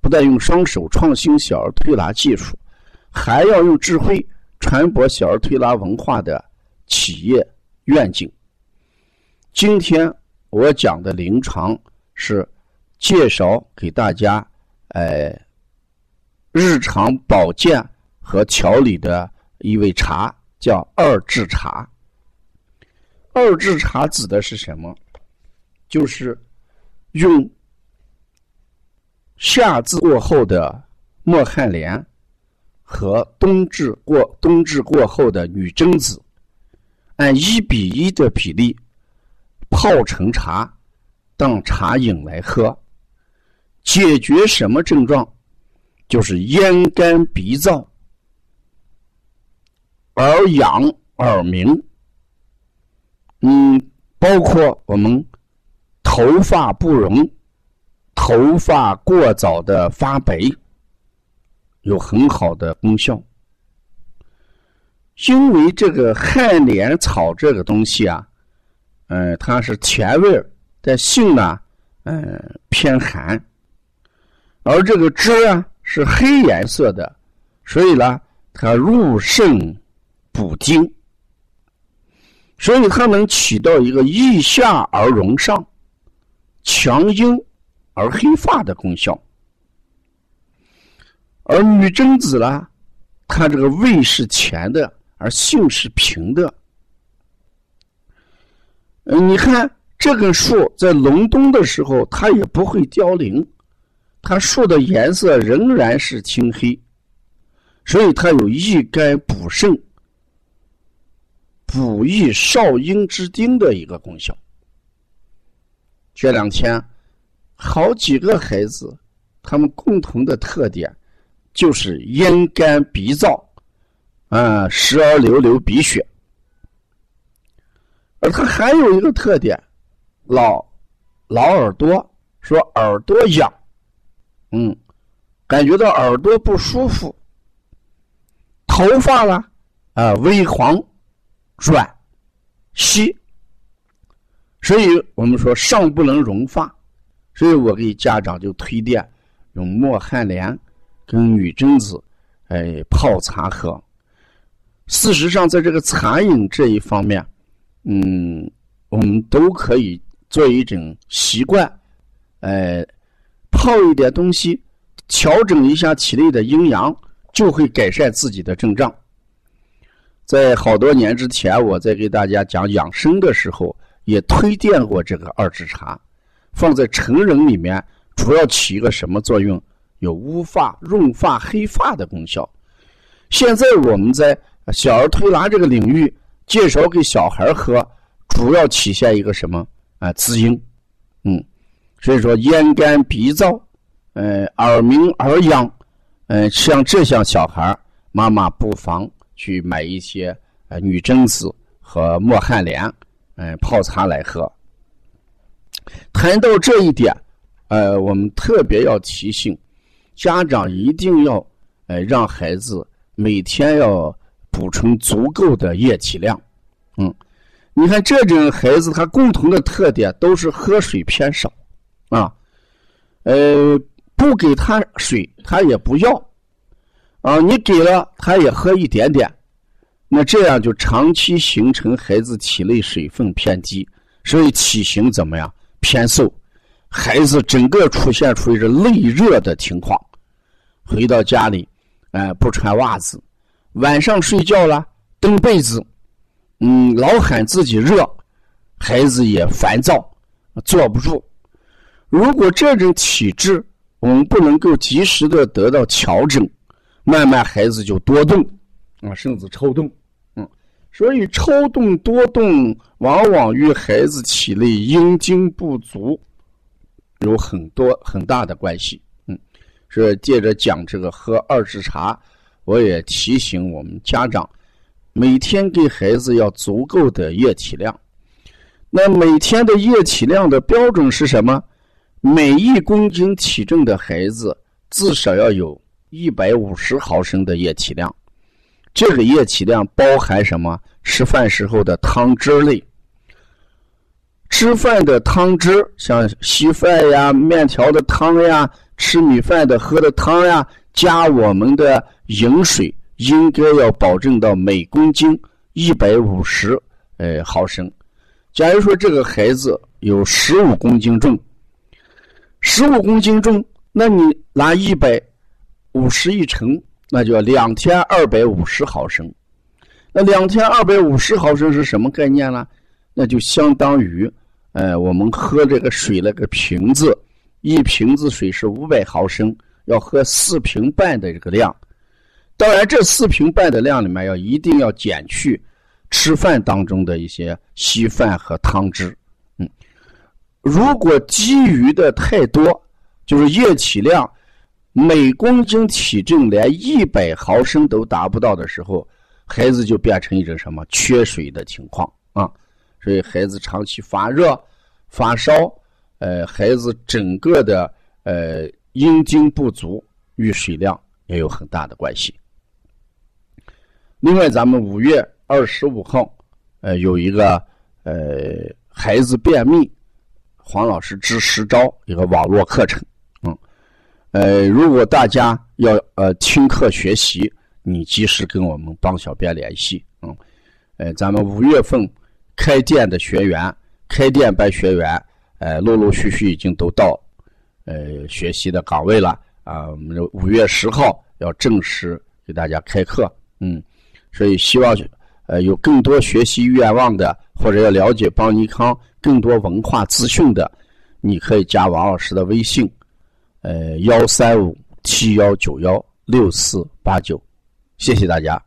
不但用双手创新小儿推拿技术，还要用智慧传播小儿推拿文化的企业愿景。今天我讲的临床是介绍给大家，呃，日常保健和调理的一味茶，叫二制茶。二制茶指的是什么？就是用。夏至过后的墨旱莲和冬至过冬至过后的女贞子，按一比一的比例泡成茶，当茶饮来喝，解决什么症状？就是咽干鼻燥、耳痒、耳鸣，嗯，包括我们头发不容。头发过早的发白，有很好的功效。因为这个旱莲草这个东西啊，嗯，它是甜味儿，但性呢，嗯，偏寒。而这个汁啊是黑颜色的，所以呢，它入肾补精，所以它能起到一个益下而荣上、强阴。而黑发的功效，而女贞子呢，它这个味是甜的，而性是平的。嗯，你看这根树在隆冬的时候，它也不会凋零，它树的颜色仍然是青黑，所以它有益肝补肾、补益少阴之丁的一个功效。这两天。好几个孩子，他们共同的特点就是咽干鼻燥，啊，时而流流鼻血。而他还有一个特点，老老耳朵，说耳朵痒，嗯，感觉到耳朵不舒服，头发呢，啊，微黄、软、稀，所以我们说上不能容发。所以我给家长就推荐用墨旱莲跟女贞子，哎泡茶喝。事实上，在这个茶饮这一方面，嗯，我们都可以做一种习惯，哎，泡一点东西，调整一下体内的阴阳，就会改善自己的症状。在好多年之前，我在给大家讲养生的时候，也推荐过这个二指茶。放在成人里面，主要起一个什么作用？有乌发、润发、黑发的功效。现在我们在小儿推拿这个领域介绍给小孩喝，主要体现一个什么啊？滋阴。嗯，所以说咽干鼻燥，呃，耳鸣耳痒，嗯，像这项小孩妈妈不妨去买一些呃女贞子和墨旱莲，嗯，泡茶来喝。谈到这一点，呃，我们特别要提醒家长一定要，呃，让孩子每天要补充足够的液体量。嗯，你看这种孩子，他共同的特点都是喝水偏少，啊，呃，不给他水，他也不要，啊，你给了他也喝一点点，那这样就长期形成孩子体内水分偏低，所以体型怎么样？偏瘦，孩子整个出现出一个内热的情况，回到家里，哎，不穿袜子，晚上睡觉了蹬被子，嗯，老喊自己热，孩子也烦躁，坐不住。如果这种体质我们不能够及时的得到调整，慢慢孩子就多动啊，甚至抽动。所以抽动多动往往与孩子体内阴精不足有很多很大的关系。嗯，所以接着讲这个喝二制茶，我也提醒我们家长，每天给孩子要足够的液体量。那每天的液体量的标准是什么？每一公斤体重的孩子至少要有一百五十毫升的液体量。这个液体量包含什么？吃饭时候的汤汁类。吃饭的汤汁，像稀饭呀、面条的汤呀、吃米饭的喝的汤呀，加我们的饮水，应该要保证到每公斤一百五十呃毫升。假如说这个孩子有十五公斤重。十五公斤重，那你拿一百五十一乘，那就要两千二百五十毫升。那两千二百五十毫升是什么概念呢？那就相当于，呃，我们喝这个水那个瓶子，一瓶子水是五百毫升，要喝四瓶半的这个量。当然，这四瓶半的量里面要一定要减去吃饭当中的一些稀饭和汤汁。嗯如果积余的太多，就是液体量每公斤体重连一百毫升都达不到的时候，孩子就变成一种什么缺水的情况啊？所以孩子长期发热、发烧，呃，孩子整个的呃阴精不足与水量也有很大的关系。另外，咱们五月二十五号，呃，有一个呃孩子便秘。黄老师支十招一个网络课程，呃，如果大家要呃听课学习，你及时跟我们帮小编联系，嗯，呃，咱们五月份开店的学员，开店班学员，呃，陆陆续续已经都到呃学习的岗位了啊，我们五月十号要正式给大家开课，嗯，所以希望呃有更多学习愿望的，或者要了解邦尼康。更多文化资讯的，你可以加王老师的微信，呃，幺三五七幺九幺六四八九，谢谢大家。